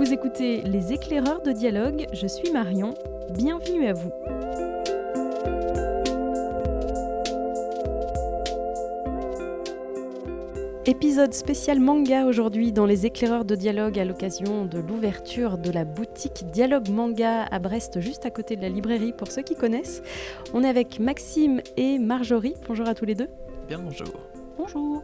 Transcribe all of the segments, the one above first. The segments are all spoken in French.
écoutez Les éclaireurs de dialogue, je suis Marion, bienvenue à vous. Épisode spécial manga aujourd'hui dans les éclaireurs de dialogue à l'occasion de l'ouverture de la boutique Dialogue Manga à Brest, juste à côté de la librairie pour ceux qui connaissent. On est avec Maxime et Marjorie. Bonjour à tous les deux. Bien bonjour. Bonjour.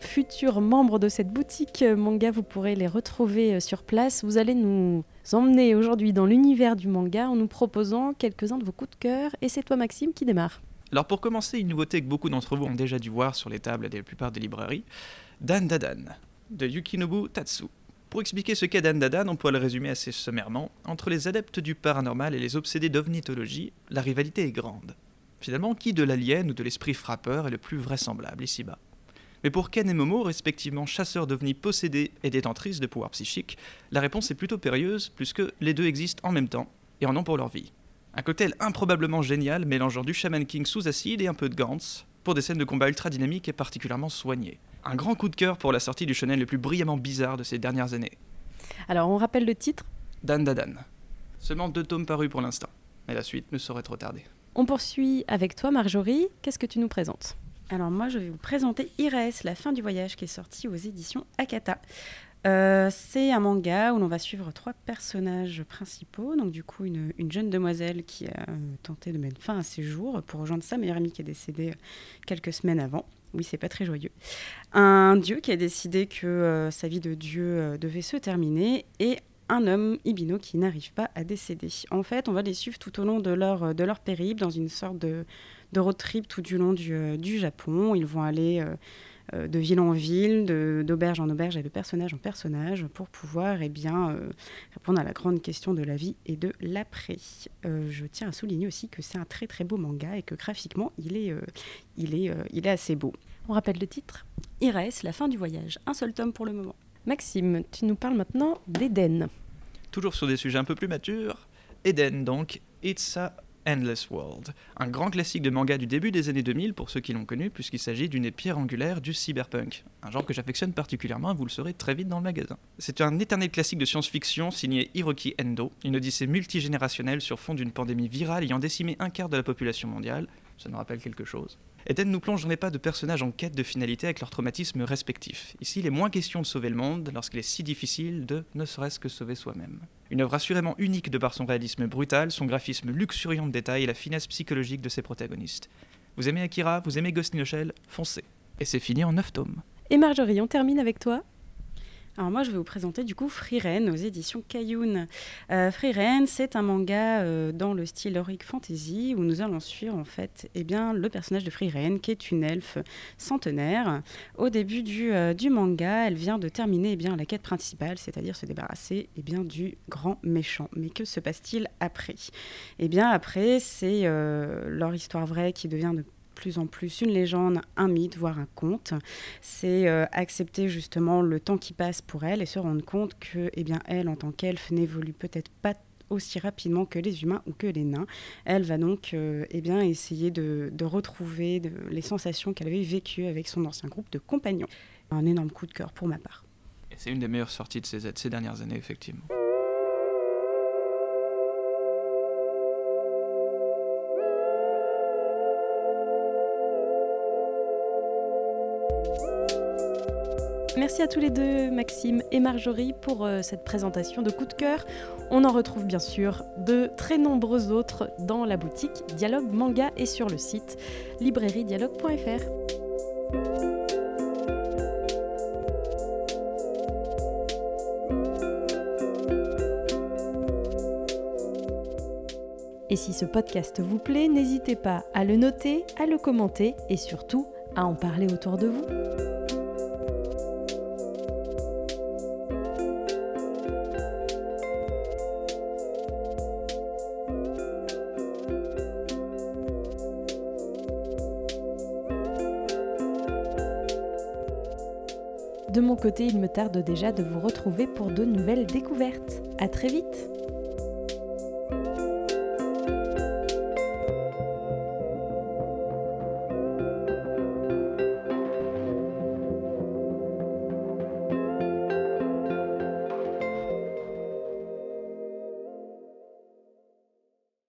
Futurs membres de cette boutique manga, vous pourrez les retrouver euh, sur place. Vous allez nous emmener aujourd'hui dans l'univers du manga en nous proposant quelques-uns de vos coups de cœur. Et c'est toi Maxime qui démarre. Alors pour commencer, une nouveauté que beaucoup d'entre vous ont déjà dû voir sur les tables de la plupart des librairies, Dan Dadan, de Yukinobu Tatsu. Pour expliquer ce qu'est Dan Dadan, on pourrait le résumer assez sommairement. Entre les adeptes du paranormal et les obsédés d'ovnitologie, la rivalité est grande. Finalement, qui de l'alien ou de l'esprit frappeur est le plus vraisemblable ici-bas? Mais pour Ken et Momo, respectivement chasseurs d'ovnis possédés et détentrices de pouvoirs psychiques, la réponse est plutôt périlleuse, puisque les deux existent en même temps et en ont pour leur vie. Un cocktail improbablement génial mélangeant du Shaman King sous acide et un peu de Gantz, pour des scènes de combat ultra dynamiques et particulièrement soignées. Un grand coup de cœur pour la sortie du shonen le plus brillamment bizarre de ces dernières années. Alors on rappelle le titre? Dan Dadan. Seulement deux tomes parus pour l'instant, mais la suite ne saurait trop tarder. On poursuit avec toi Marjorie. Qu'est-ce que tu nous présentes? Alors moi je vais vous présenter Ires, la fin du voyage qui est sorti aux éditions Akata. Euh, c'est un manga où l'on va suivre trois personnages principaux. Donc, du coup, une, jeune demoiselle qui a euh, tenté de mettre fin à ses jours pour rejoindre sa meilleure amie qui est décédée euh, quelques semaines avant. Oui, c'est pas très joyeux. Un dieu qui a décidé que sa vie de dieu devait se terminer et un homme, Ibino, qui n'arrive pas à décéder. En fait, on va les suivre tout au long de leur, de leur périple dans une sorte de, road trip tout du long du, du Japon. Ils vont aller euh, de ville en ville, d'auberge en auberge et de personnage en personnage pour pouvoir eh bien, euh, répondre à la grande question de la vie et de l'après. Euh, je tiens à souligner aussi que c'est un très très beau manga et que graphiquement il est, il est, il est assez beau. On rappelle le titre Iris, la fin du voyage. Un seul tome pour le moment. Maxime, tu nous parles maintenant d'Eden. Toujours sur des sujets un peu plus matures. Eden donc, It's a Endless World, un grand classique de manga du début des années 2000 pour ceux qui l'ont connu, puisqu'il s'agit d'une pierre angulaire du cyberpunk, un genre que j'affectionne particulièrement vous le saurez très vite dans le magasin. C'est un éternel classique de science-fiction signé Hiroki Endo, une odyssée multigénérationnelle sur fond d'une pandémie virale ayant décimé un quart de la population mondiale, ça nous rappelle quelque chose? Eden nous plonge dans les pas de personnages en quête de finalité avec leurs traumatismes respectifs. Ici, il est moins question de sauver le monde lorsqu'il est si difficile de ne serait-ce que sauver soi-même. Une œuvre assurément unique de par son réalisme brutal, son graphisme luxuriant de détails et la finesse psychologique de ses protagonistes. Vous aimez Akira, vous aimez Ghost in Shell Foncez. Et c'est fini en 9 tomes. Et Marjorie, on termine avec toi? Alors moi, je vais vous présenter du coup Free aux éditions Kayun. Euh, Free c'est un manga euh, dans le style heroic fantasy où nous allons suivre en fait eh bien, le personnage de Free qui est une elfe centenaire. Au début du, euh, du manga, elle vient de terminer eh bien, la quête principale, c'est-à-dire se débarrasser eh bien, du grand méchant. Mais que se passe-t-il après? Eh bien après, c'est euh, leur histoire vraie qui devient de plus en plus une légende, un mythe, voire un conte. C'est euh, accepter justement le temps qui passe pour elle et se rendre compte que, eh bien, elle, en tant qu'elfe, n'évolue peut-être pas aussi rapidement que les humains ou que les nains. Elle va donc euh, eh bien, essayer de, retrouver les sensations qu'elle avait vécues avec son ancien groupe de compagnons. Un énorme coup de cœur pour ma part. C'est une des meilleures sorties de ces dernières années, effectivement. Merci à tous les deux, Maxime et Marjorie, pour euh, cette présentation de coup de cœur. On en retrouve bien sûr de très nombreux autres dans la boutique Dialogue Manga et sur le site librairiedialogue.fr. Et si ce podcast vous plaît, n'hésitez pas à le noter, à le commenter et surtout à en parler autour de vous. De mon côté, il me tarde déjà de vous retrouver pour de nouvelles découvertes. À très vite